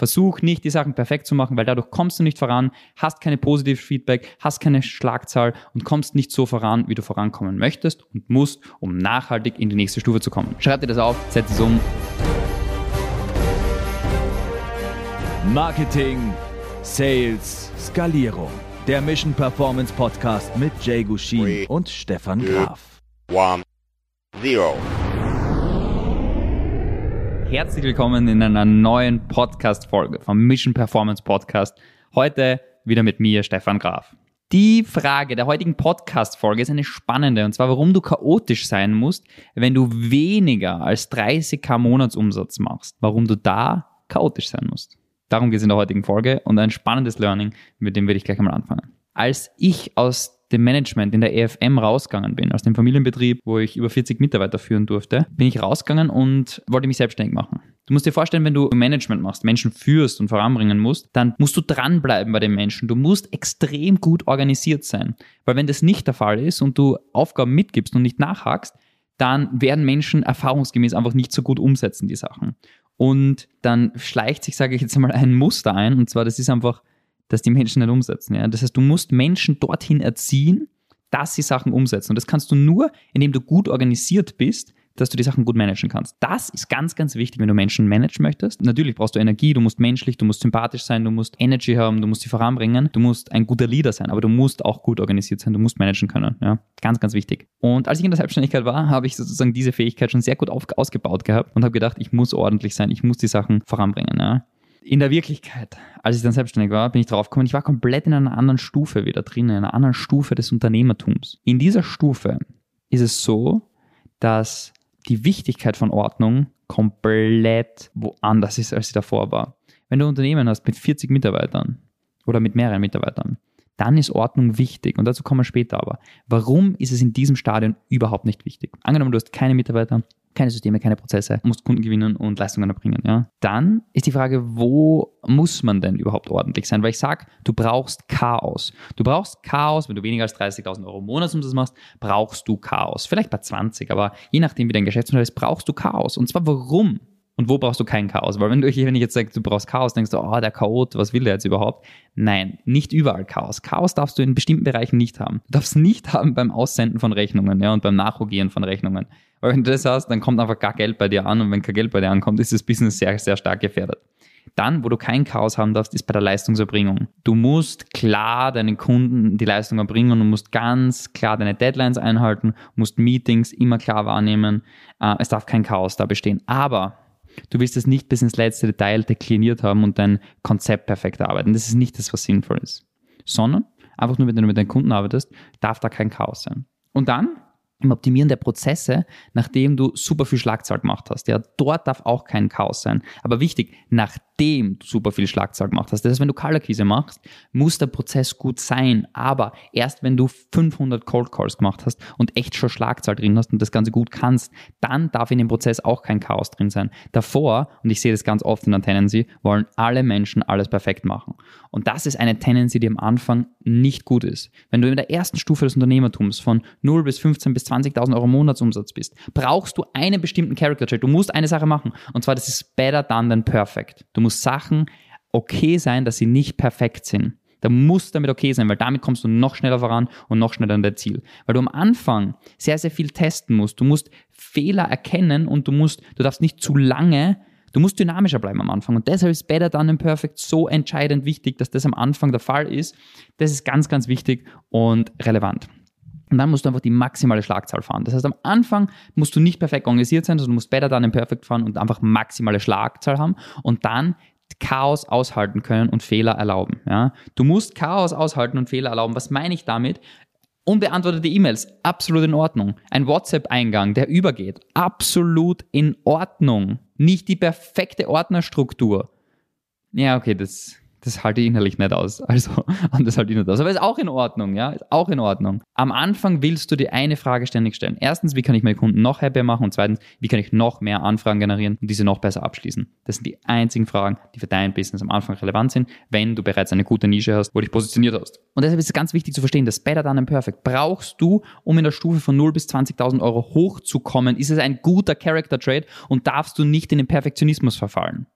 Versuch nicht, die Sachen perfekt zu machen, weil dadurch kommst du nicht voran, hast keine positive Feedback, hast keine Schlagzahl und kommst nicht so voran, wie du vorankommen möchtest und musst, um nachhaltig in die nächste Stufe zu kommen. Schreib dir das auf, setz es um. Marketing, Sales, Skalierung. Der Mission Performance Podcast mit Jay Gushin Three, und Stefan Graf. one, zero. Herzlich willkommen in einer neuen Podcast-Folge vom Mission Performance Podcast. Heute wieder mit mir, Stefan Graf. Die Frage der heutigen Podcast-Folge ist eine spannende, und zwar, warum du chaotisch sein musst, wenn du weniger als 30k Monatsumsatz machst. Warum du da chaotisch sein musst. Darum geht es in der heutigen Folge und ein spannendes Learning, mit dem werde ich gleich einmal anfangen. Als ich aus dem Management in der EFM rausgegangen bin, aus dem Familienbetrieb, wo ich über 40 Mitarbeiter führen durfte, bin ich rausgegangen und wollte mich selbstständig machen. Du musst dir vorstellen, wenn du Management machst, Menschen führst und voranbringen musst, dann musst du dranbleiben bei den Menschen. Du musst extrem gut organisiert sein. Weil wenn das nicht der Fall ist und du Aufgaben mitgibst und nicht nachhakst, dann werden Menschen erfahrungsgemäß einfach nicht so gut umsetzen, die Sachen. Und dann schleicht sich, sage ich jetzt einmal, ein Muster ein. Und zwar, das ist einfach, dass die Menschen nicht umsetzen. Ja? Das heißt, du musst Menschen dorthin erziehen, dass sie Sachen umsetzen. Und das kannst du nur, indem du gut organisiert bist, dass du die Sachen gut managen kannst. Das ist ganz, ganz wichtig, wenn du Menschen managen möchtest. Natürlich brauchst du Energie, du musst menschlich, du musst sympathisch sein, du musst Energy haben, du musst sie voranbringen, du musst ein guter Leader sein, aber du musst auch gut organisiert sein, du musst managen können. Ja? Ganz, ganz wichtig. Und als ich in der Selbstständigkeit war, habe ich sozusagen diese Fähigkeit schon sehr gut ausgebaut gehabt und habe gedacht, ich muss ordentlich sein, ich muss die Sachen voranbringen. Ja? In der Wirklichkeit, als ich dann selbstständig war, bin ich drauf gekommen, ich war komplett in einer anderen Stufe wieder drin, in einer anderen Stufe des Unternehmertums. In dieser Stufe ist es so, dass die Wichtigkeit von Ordnung komplett woanders ist, als sie davor war. Wenn du ein Unternehmen hast mit 40 Mitarbeitern oder mit mehreren Mitarbeitern, dann ist Ordnung wichtig. Und dazu kommen wir später aber. Warum ist es in diesem Stadion überhaupt nicht wichtig? Angenommen, du hast keine Mitarbeiter, keine Systeme, keine Prozesse, musst Kunden gewinnen und Leistungen erbringen. Ja? Dann ist die Frage, wo muss man denn überhaupt ordentlich sein? Weil ich sage, du brauchst Chaos. Du brauchst Chaos, wenn du weniger als 30.000 Euro im Monatsumsatz machst, brauchst du Chaos. Vielleicht bei 20, aber je nachdem, wie dein Geschäftsmodell ist, brauchst du Chaos. Und zwar warum? Und wo brauchst du kein Chaos? Weil wenn du wenn ich jetzt sage, du brauchst Chaos, denkst du, oh, der Chaot, was will der jetzt überhaupt? Nein, nicht überall Chaos. Chaos darfst du in bestimmten Bereichen nicht haben. Du darfst nicht haben beim Aussenden von Rechnungen ja, und beim Nachrogieren von Rechnungen. Weil wenn du das hast, dann kommt einfach gar Geld bei dir an und wenn kein Geld bei dir ankommt, ist das Business sehr, sehr stark gefährdet. Dann, wo du kein Chaos haben darfst, ist bei der Leistungserbringung. Du musst klar deinen Kunden die Leistung erbringen und musst ganz klar deine Deadlines einhalten, musst Meetings immer klar wahrnehmen. Äh, es darf kein Chaos da bestehen. Aber Du willst es nicht bis ins letzte Detail dekliniert haben und dein Konzept perfekt arbeiten. Das ist nicht das, was sinnvoll ist. Sondern einfach nur, wenn du mit deinen Kunden arbeitest, darf da kein Chaos sein. Und dann im Optimieren der Prozesse, nachdem du super viel Schlagzahl gemacht hast. Ja, dort darf auch kein Chaos sein. Aber wichtig, nachdem du super viel Schlagzahl gemacht hast. Das heißt, wenn du Kaltakquise machst, muss der Prozess gut sein. Aber erst wenn du 500 Cold Calls gemacht hast und echt schon Schlagzahl drin hast und das Ganze gut kannst, dann darf in dem Prozess auch kein Chaos drin sein. Davor, und ich sehe das ganz oft in der Tendency, wollen alle Menschen alles perfekt machen. Und das ist eine Tendency, die am Anfang nicht gut ist. Wenn du in der ersten Stufe des Unternehmertums von 0 bis 15 bis 20.000 Euro Monatsumsatz bist, brauchst du einen bestimmten Character Trait. Du musst eine Sache machen. Und zwar, das ist better done than perfect. Du musst Sachen okay sein, dass sie nicht perfekt sind. Da muss damit okay sein, weil damit kommst du noch schneller voran und noch schneller an dein Ziel. Weil du am Anfang sehr, sehr viel testen musst. Du musst Fehler erkennen und du musst, du darfst nicht zu lange Du musst dynamischer bleiben am Anfang. Und deshalb ist Better Done and Perfect so entscheidend wichtig, dass das am Anfang der Fall ist. Das ist ganz, ganz wichtig und relevant. Und dann musst du einfach die maximale Schlagzahl fahren. Das heißt, am Anfang musst du nicht perfekt organisiert sein, sondern du musst better done and perfect fahren und einfach maximale Schlagzahl haben und dann Chaos aushalten können und Fehler erlauben. Ja? Du musst Chaos aushalten und Fehler erlauben. Was meine ich damit? Unbeantwortete E-Mails, absolut in Ordnung. Ein WhatsApp-Eingang, der übergeht, absolut in Ordnung. Nicht die perfekte Ordnerstruktur. Ja, okay, das das halte ich innerlich nicht aus. Also, und das halte ich nicht aus. Aber ist auch in Ordnung, ja, ist auch in Ordnung. Am Anfang willst du dir eine Frage ständig stellen. Erstens, wie kann ich meine Kunden noch happier machen? Und zweitens, wie kann ich noch mehr Anfragen generieren und diese noch besser abschließen? Das sind die einzigen Fragen, die für dein Business am Anfang relevant sind, wenn du bereits eine gute Nische hast, wo du dich positioniert hast. Und deshalb ist es ganz wichtig zu verstehen, dass Better and Perfect brauchst du, um in der Stufe von 0 bis 20.000 Euro hochzukommen, ist es ein guter Character Trade und darfst du nicht in den Perfektionismus verfallen.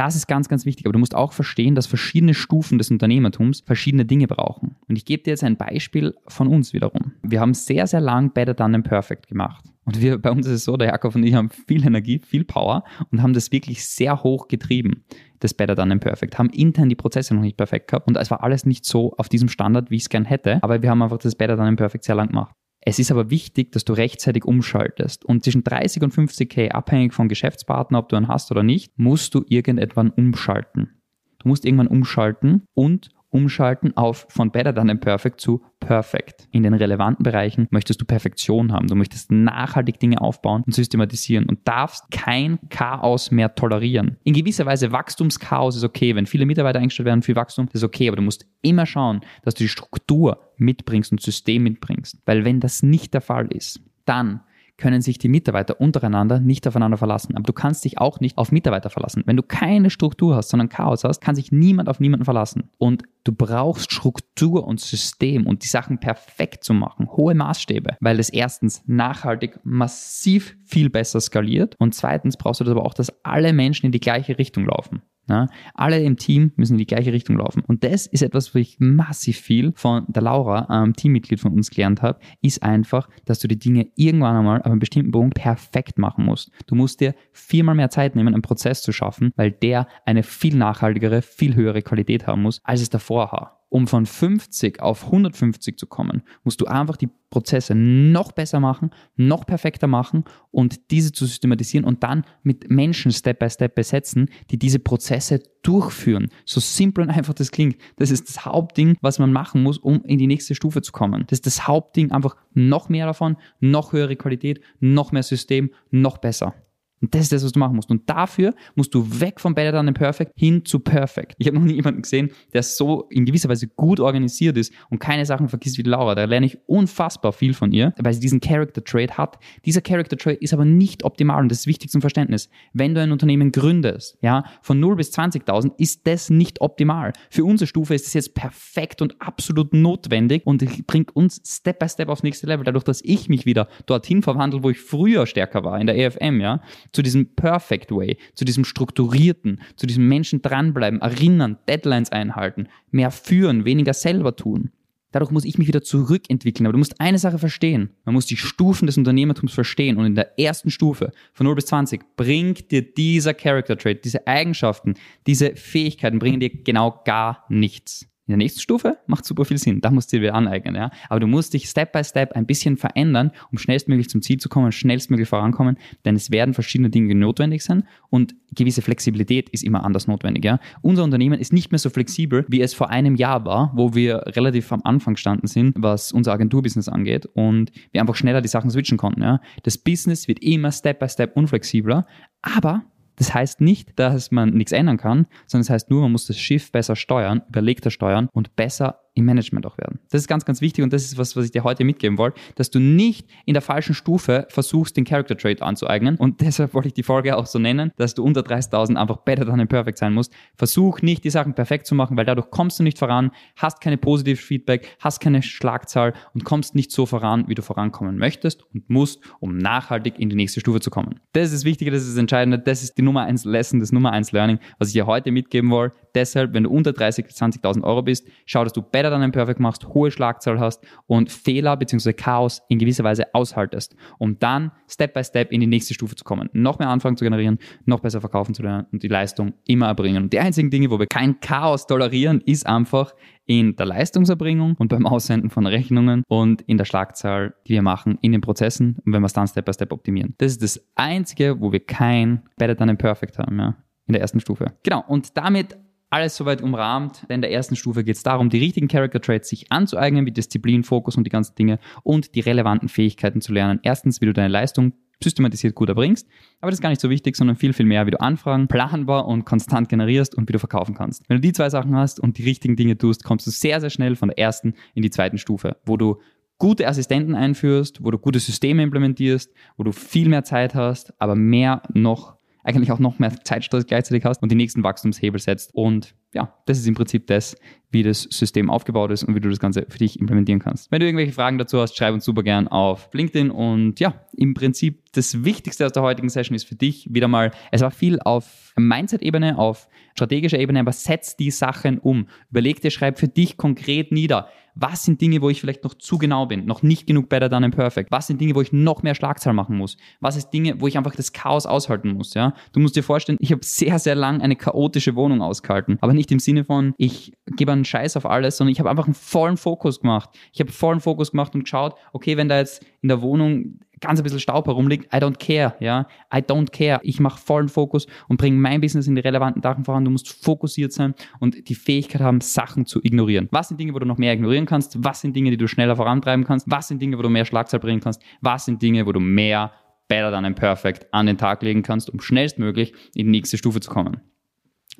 Das ist ganz, ganz wichtig. Aber du musst auch verstehen, dass verschiedene Stufen des Unternehmertums verschiedene Dinge brauchen. Und ich gebe dir jetzt ein Beispiel von uns wiederum. Wir haben sehr, sehr lang Better Done and Perfect gemacht. Und wir, bei uns ist es so, der Jakob und ich haben viel Energie, viel Power und haben das wirklich sehr hoch getrieben, das Better Done and Perfect. Haben intern die Prozesse noch nicht perfekt gehabt und es war alles nicht so auf diesem Standard, wie ich es gern hätte. Aber wir haben einfach das Better Done and Perfect sehr lang gemacht. Es ist aber wichtig, dass du rechtzeitig umschaltest. Und zwischen 30 und 50k, abhängig vom Geschäftspartner, ob du einen hast oder nicht, musst du irgendwann umschalten. Du musst irgendwann umschalten und umschalten auf von Better Than Perfect zu Perfect. In den relevanten Bereichen möchtest du Perfektion haben. Du möchtest nachhaltig Dinge aufbauen und systematisieren und darfst kein Chaos mehr tolerieren. In gewisser Weise Wachstumschaos ist okay. Wenn viele Mitarbeiter eingestellt werden, viel Wachstum, ist okay. Aber du musst immer schauen, dass du die Struktur mitbringst und System mitbringst. Weil wenn das nicht der Fall ist, dann können sich die Mitarbeiter untereinander nicht aufeinander verlassen. Aber du kannst dich auch nicht auf Mitarbeiter verlassen. Wenn du keine Struktur hast, sondern Chaos hast, kann sich niemand auf niemanden verlassen. Und du brauchst Struktur und System und die Sachen perfekt zu machen, hohe Maßstäbe, weil es erstens nachhaltig massiv viel besser skaliert und zweitens brauchst du das aber auch, dass alle Menschen in die gleiche Richtung laufen. Ja, alle im Team müssen in die gleiche Richtung laufen. Und das ist etwas, wo ich massiv viel von der Laura, ähm, Teammitglied von uns, gelernt habe, ist einfach, dass du die Dinge irgendwann einmal auf einem bestimmten Punkt perfekt machen musst. Du musst dir viermal mehr Zeit nehmen, einen Prozess zu schaffen, weil der eine viel nachhaltigere, viel höhere Qualität haben muss, als es davor war um von 50 auf 150 zu kommen, musst du einfach die Prozesse noch besser machen, noch perfekter machen und diese zu systematisieren und dann mit Menschen Step by Step besetzen, die diese Prozesse durchführen. So simpel und einfach das klingt. Das ist das Hauptding, was man machen muss, um in die nächste Stufe zu kommen. Das ist das Hauptding, einfach noch mehr davon, noch höhere Qualität, noch mehr System, noch besser. Und das ist das, was du machen musst. Und dafür musst du weg von Better Than Perfect hin zu Perfect. Ich habe noch nie jemanden gesehen, der so in gewisser Weise gut organisiert ist und keine Sachen vergisst wie Laura. Da lerne ich unfassbar viel von ihr, weil sie diesen Character Trade hat. Dieser Character Trade ist aber nicht optimal und das ist wichtig zum Verständnis. Wenn du ein Unternehmen gründest, ja, von 0 bis 20.000, ist das nicht optimal. Für unsere Stufe ist es jetzt perfekt und absolut notwendig und bringt uns Step by Step aufs nächste Level. Dadurch, dass ich mich wieder dorthin verwandle, wo ich früher stärker war, in der EFM, ja, zu diesem Perfect Way, zu diesem strukturierten, zu diesem Menschen dranbleiben, erinnern, Deadlines einhalten, mehr führen, weniger selber tun. Dadurch muss ich mich wieder zurückentwickeln. Aber du musst eine Sache verstehen. Man muss die Stufen des Unternehmertums verstehen. Und in der ersten Stufe von 0 bis 20 bringt dir dieser Character Trait, diese Eigenschaften, diese Fähigkeiten bringen dir genau gar nichts. In der nächsten Stufe macht super viel Sinn. Da musst du dir wieder aneignen. Ja? Aber du musst dich Step by Step ein bisschen verändern, um schnellstmöglich zum Ziel zu kommen, schnellstmöglich vorankommen, denn es werden verschiedene Dinge notwendig sein und gewisse Flexibilität ist immer anders notwendig. Ja? Unser Unternehmen ist nicht mehr so flexibel, wie es vor einem Jahr war, wo wir relativ am Anfang standen sind, was unser Agenturbusiness angeht und wir einfach schneller die Sachen switchen konnten. Ja? Das Business wird immer Step by Step unflexibler, aber das heißt nicht, dass man nichts ändern kann, sondern es das heißt nur, man muss das Schiff besser steuern, überlegter steuern und besser im Management auch werden. Das ist ganz, ganz wichtig und das ist was, was ich dir heute mitgeben wollte, dass du nicht in der falschen Stufe versuchst, den Character Trait anzueignen und deshalb wollte ich die Folge auch so nennen, dass du unter 30.000 einfach better than perfect sein musst. Versuch nicht, die Sachen perfekt zu machen, weil dadurch kommst du nicht voran, hast keine positive Feedback, hast keine Schlagzahl und kommst nicht so voran, wie du vorankommen möchtest und musst, um nachhaltig in die nächste Stufe zu kommen. Das ist das Wichtige, das ist das Entscheidende, das ist die Nummer 1 Lesson, das Nummer 1 Learning, was ich dir heute mitgeben wollte. Deshalb, wenn du unter 30.000, 20.000 Euro bist, schau, dass du better than perfect machst, hohe Schlagzahl hast und Fehler bzw. Chaos in gewisser Weise aushaltest, um dann Step by Step in die nächste Stufe zu kommen, noch mehr Anfang zu generieren, noch besser verkaufen zu lernen und die Leistung immer erbringen. Und die einzigen Dinge, wo wir kein Chaos tolerieren, ist einfach in der Leistungserbringung und beim Aussenden von Rechnungen und in der Schlagzahl, die wir machen in den Prozessen und wenn wir es dann Step by Step optimieren. Das ist das Einzige, wo wir kein Better than Perfect haben, ja, in der ersten Stufe. Genau, und damit alles soweit umrahmt. Denn in der ersten Stufe geht es darum, die richtigen Character Traits sich anzueignen, wie Disziplin, Fokus und die ganzen Dinge und die relevanten Fähigkeiten zu lernen. Erstens, wie du deine Leistung systematisiert gut erbringst. Aber das ist gar nicht so wichtig, sondern viel, viel mehr, wie du Anfragen planbar und konstant generierst und wie du verkaufen kannst. Wenn du die zwei Sachen hast und die richtigen Dinge tust, kommst du sehr, sehr schnell von der ersten in die zweiten Stufe, wo du gute Assistenten einführst, wo du gute Systeme implementierst, wo du viel mehr Zeit hast, aber mehr noch eigentlich auch noch mehr Zeitstress gleichzeitig hast und die nächsten Wachstumshebel setzt und ja, das ist im Prinzip das, wie das System aufgebaut ist und wie du das Ganze für dich implementieren kannst. Wenn du irgendwelche Fragen dazu hast, schreib uns super gern auf LinkedIn und ja, im Prinzip das Wichtigste aus der heutigen Session ist für dich wieder mal, es war viel auf Mindset-Ebene, auf strategischer Ebene, aber setz die Sachen um. Überleg dir, schreib für dich konkret nieder. Was sind Dinge, wo ich vielleicht noch zu genau bin, noch nicht genug better than and perfect? Was sind Dinge, wo ich noch mehr Schlagzahl machen muss? Was ist Dinge, wo ich einfach das Chaos aushalten muss? Ja, du musst dir vorstellen, ich habe sehr, sehr lang eine chaotische Wohnung ausgehalten, aber nicht im Sinne von, ich gebe einen Scheiß auf alles, sondern ich habe einfach einen vollen Fokus gemacht. Ich habe vollen Fokus gemacht und geschaut, okay, wenn da jetzt in der Wohnung ganz ein bisschen Staub herumliegt, I don't care, ja, I don't care. Ich mache vollen Fokus und bringe mein Business in die relevanten Sachen voran. Du musst fokussiert sein und die Fähigkeit haben, Sachen zu ignorieren. Was sind Dinge, wo du noch mehr ignorieren kannst? Was sind Dinge, die du schneller vorantreiben kannst? Was sind Dinge, wo du mehr Schlagzahl bringen kannst? Was sind Dinge, wo du mehr better than perfect an den Tag legen kannst, um schnellstmöglich in die nächste Stufe zu kommen?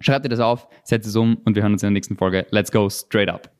Schreib dir das auf, setz es um und wir hören uns in der nächsten Folge. Let's go straight up.